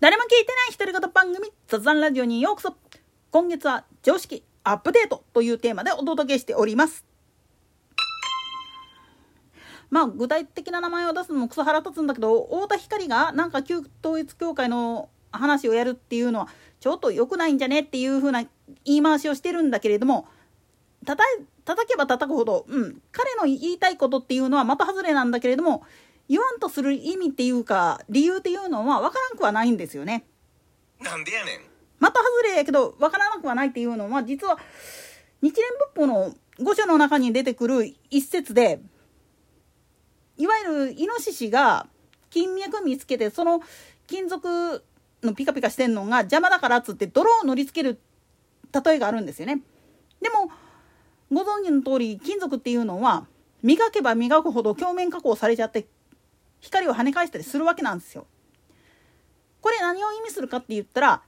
誰も聞いてない独り言番組雑談ラジオにようこそ。今月は常識アップデートというテーマでお届けしております。まあ具体的な名前を出すのもクソ腹立つんだけど太田光がなんか旧統一教会の話をやるっていうのはちょっと良くないんじゃねっていう風な言い回しをしてるんだけれども叩叩けば叩くほど、うん、彼の言いたいことっていうのは的外れなんだけれども言わんとする意味っていうか理由っていうのは分からんくはないんですよね。なんでやねん。的外れやけど分からなくはないっていうのは実は日蓮仏法の御所の中に出てくる一節でいわゆるイノシシが金脈見つけてその金属のピカピカしてんのが邪魔だからっつって泥を塗りつける例えがあるんですよね。でもご存知の通り金属っていうのは磨けば磨くほど表面加工されちゃって光を跳ね返したりするわけなんですよ。これ何を意味するかって言ったら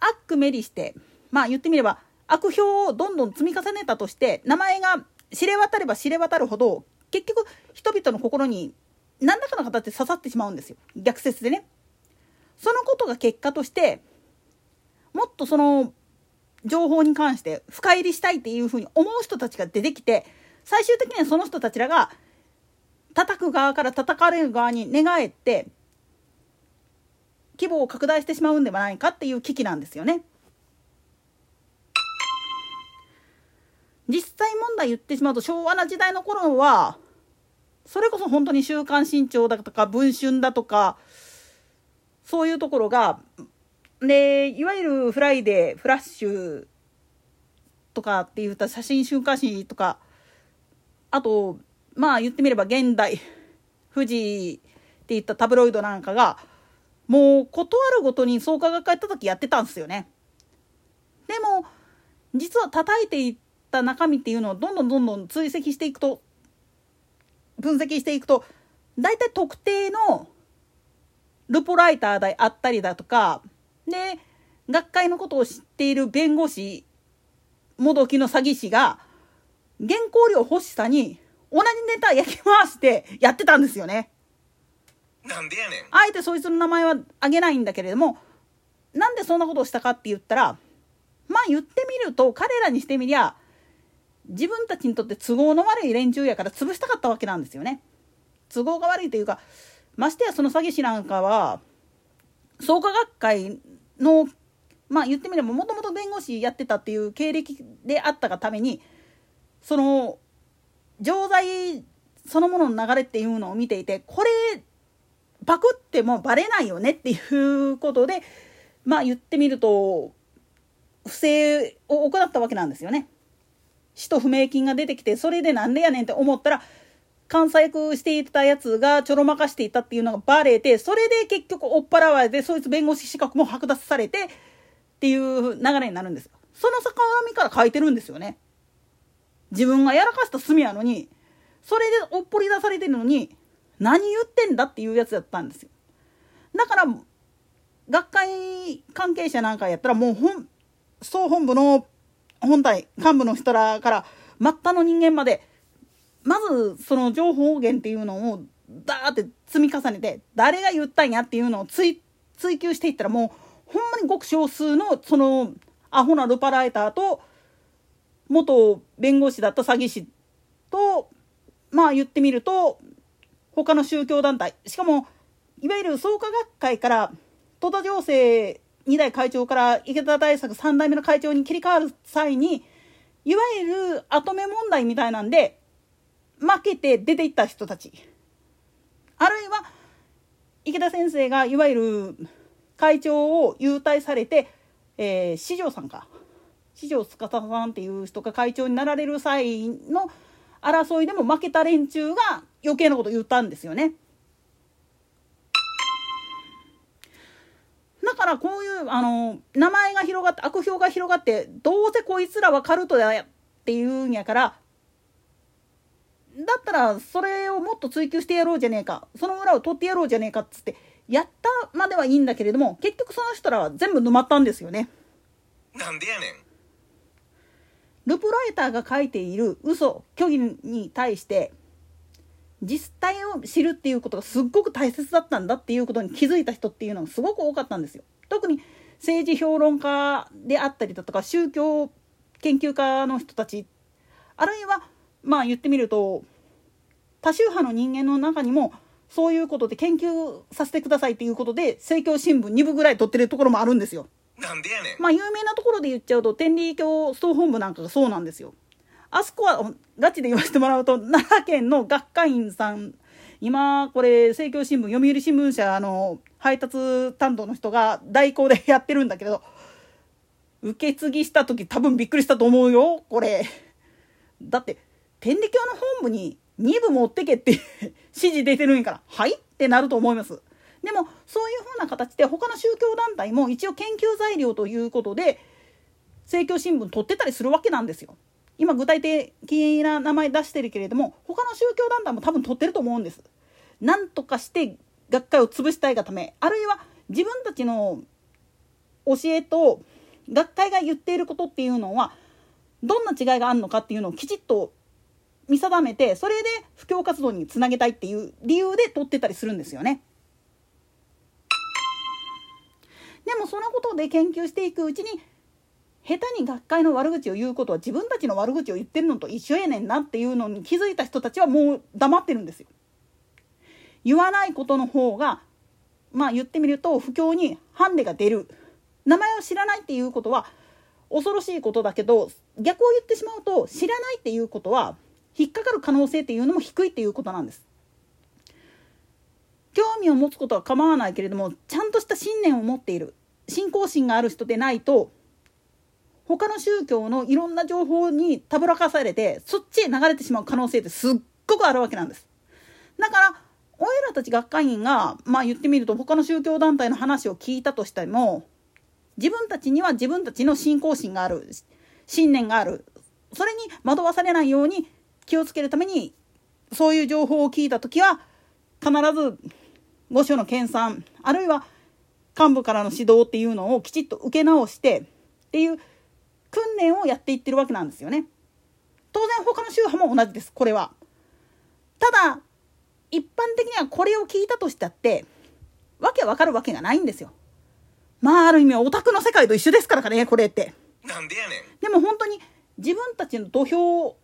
悪目利してまあ言ってみれば悪評をどんどん積み重ねたとして名前が知れ渡れば知れ渡るほど結局人々の心に何らかの形で刺さってしまうんですよ逆説でね。そのことが結果としてもっとその情報に関して深入りしたいっていうふうに思う人たちが出てきて最終的にはその人たちらが叩く側から叩かれる側に寝返って規模を拡大してしまうんではないかっていう危機なんですよね。実際問題言ってしまうと昭和な時代の頃はそれこそ本当に「週刊新潮」だとか「文春」だとかそういうところがでいわゆるフライデーフラッシュとかって言った写真週刊誌とかあとまあ言ってみればゲンダイ、フジっていったタブロイドなんかがもうことあるごとに創価学会叩きやってたんですよね。でも実は叩いていった中身っていうのをどんどんどんどん追跡していくと分析していくと大体特定のルポライターであったりだとかで学会のことを知っている弁護士もどきの詐欺師が原稿料欲しさに同じネタ焼き回してやってたんですよね。なんでやねん。あえてそいつの名前は挙げないんだけれどもなんでそんなことをしたかって言ったらまあ言ってみると彼らにしてみりゃ自分たちにとって都合の悪い連中やから潰したかったわけなんですよね。都合が悪いというかましてやその詐欺師なんかは創価学会のまあ言ってみればもともと弁護士やってたっていう経歴であったがためにその錠剤そのものの流れっていうのを見ていてこれパクってもバレないよねっていうことで まあ言ってみると不正を行ったわけなんですよね。使途不明金が出てきてそれでなんでやねんって思ったら監査役していたやつがちょろまかしていたっていうのがバレてそれで結局追っ払われてそいつ弁護士資格も剥奪されてっていう流れになるんですその逆恨みから書いてるんですよね。自分がやらかした罪やのにそれでおっぽり出されてるのに何言ってんだっていうやつだったんですよ。だから学会関係者なんかやったらもう本総本部の本体幹部の人らから末端の人間までまずその情報源っていうのをダーって積み重ねて誰が言ったんやっていうのを追追求していったらもうほんまにごく少数のそのアホなルパライターと元弁護士だった詐欺師とまあ言ってみると他の宗教団体しかもいわゆる創価学会から戸田情勢2代会長から池田大作3代目の会長に切り替わる際にいわゆる跡目問題みたいなんで負けて出ていった人たち。あるいは池田先生がいわゆる会長を優待されて、えー、四条さんか。四条司さんっていう人が会長になられる際の争いでも負けた連中が余計なこと言ったんですよね。だからこういうあの名前が広がって悪評が広がってどうせこいつらはカルトだっていうんやからだったらそれをもっと追求してやろうじゃねえかその裏を取ってやろうじゃねえかっつってやったまではいいんだけれども結局その人らは全部沼ったんですよね。なんでやねん。ルプライターが書いている嘘虚偽に対して実態を知るっていうことがすっごく大切だったんだっていうことに気づいた人っていうのがすごく多かったんですよ。特に政治評論家であったりだとか宗教研究家の人たちあるいはまあ言ってみると多宗派の人間の中にもそういうことで研究させてくださいっていうことで政教新聞2部ぐらい取ってるところもあるんですよ。なんでやねん。まあ有名なところで言っちゃうと天理教総本部なんかがそうなんですよ。あそこはガチで言わせてもらうと奈良県の学会員さん今これ政教新聞読売新聞社の配達担当の人が代行でやってるんだけど受け継ぎした時多分びっくりしたと思うよこれ。だって天理教の本部に2部持ってけって指示出てるんやからはい？ってなると思います。でもそういうふうな形で他の宗教団体も一応研究材料ということで政教新聞取ってたりするわけなんですよ。今具体的な名前出してるけれども他の宗教団体も多分取ってると思うんです。なんとかして学会を潰したいがためあるいは自分たちの教えと学会が言っていることっていうのはどんな違いがあるのかっていうのをきちっと見定めてそれで布教活動につなげたいっていう理由で取ってたりするんですよね。でもそのことで研究していくうちに下手に学会の悪口を言うことは自分たちの悪口を言ってるのと一緒やねんなっていうのに気づいた人たちはもう黙ってるんですよ。言わないことの方がまあ言ってみると不況にハンデが出る名前を知らないっていうことは恐ろしいことだけど逆を言ってしまうと知らないっていうことは引っかかる可能性っていうのも低いっていうことなんです。興味を持つことは構わないけれどもちゃんとした信念を持っている信仰心がある人でないと他の宗教のいろんな情報にたぶらかされてそっちへ流れてしまう可能性ってすっごくあるわけなんです。だからおいらたち学会員がまあ言ってみると他の宗教団体の話を聞いたとしても自分たちには自分たちの信仰心がある信念があるそれに惑わされないように気をつけるためにそういう情報を聞いた時は必ず御所の研鑽あるいは幹部からの指導っていうのをきちっと受け直してっていう訓練をやっていってるわけなんですよね。当然他の宗派も同じですこれは。ただ一般的にはこれを聞いたとしたってわけわかるわけがないんですよ。まあある意味オタクの世界と一緒ですからねこれって。なんでやねん。でも本当に自分たちの土俵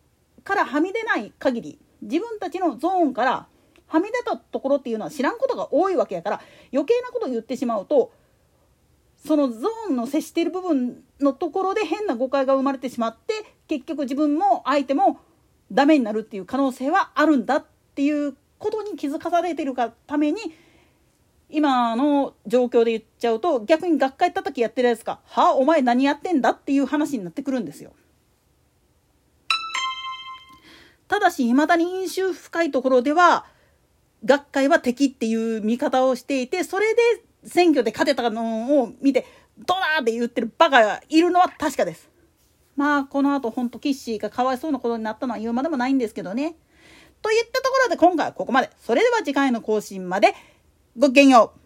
からはみ出ない限り自分たちのゾーンからはみ出たところっていうのは知らんことが多いわけやから余計なことを言ってしまうとそのゾーンの接している部分のところで変な誤解が生まれてしまって結局自分も相手もダメになるっていう可能性はあるんだっていうことに気づかされてるがために今の状況で言っちゃうと逆に学会叩きやってるやつか「はあお前何やってんだ?」っていう話になってくるんですよ。ただし未だに飲酒深いところでは学会は敵っていう見方をしていてそれで選挙で勝てたのを見てドラーって言ってるバカがいるのは確かです。まあこの後ほんとキッシーがかわいそうなことになったのは言うまでもないんですけどね。といったところで今回はここまで。それでは次回の更新までごきげんよう。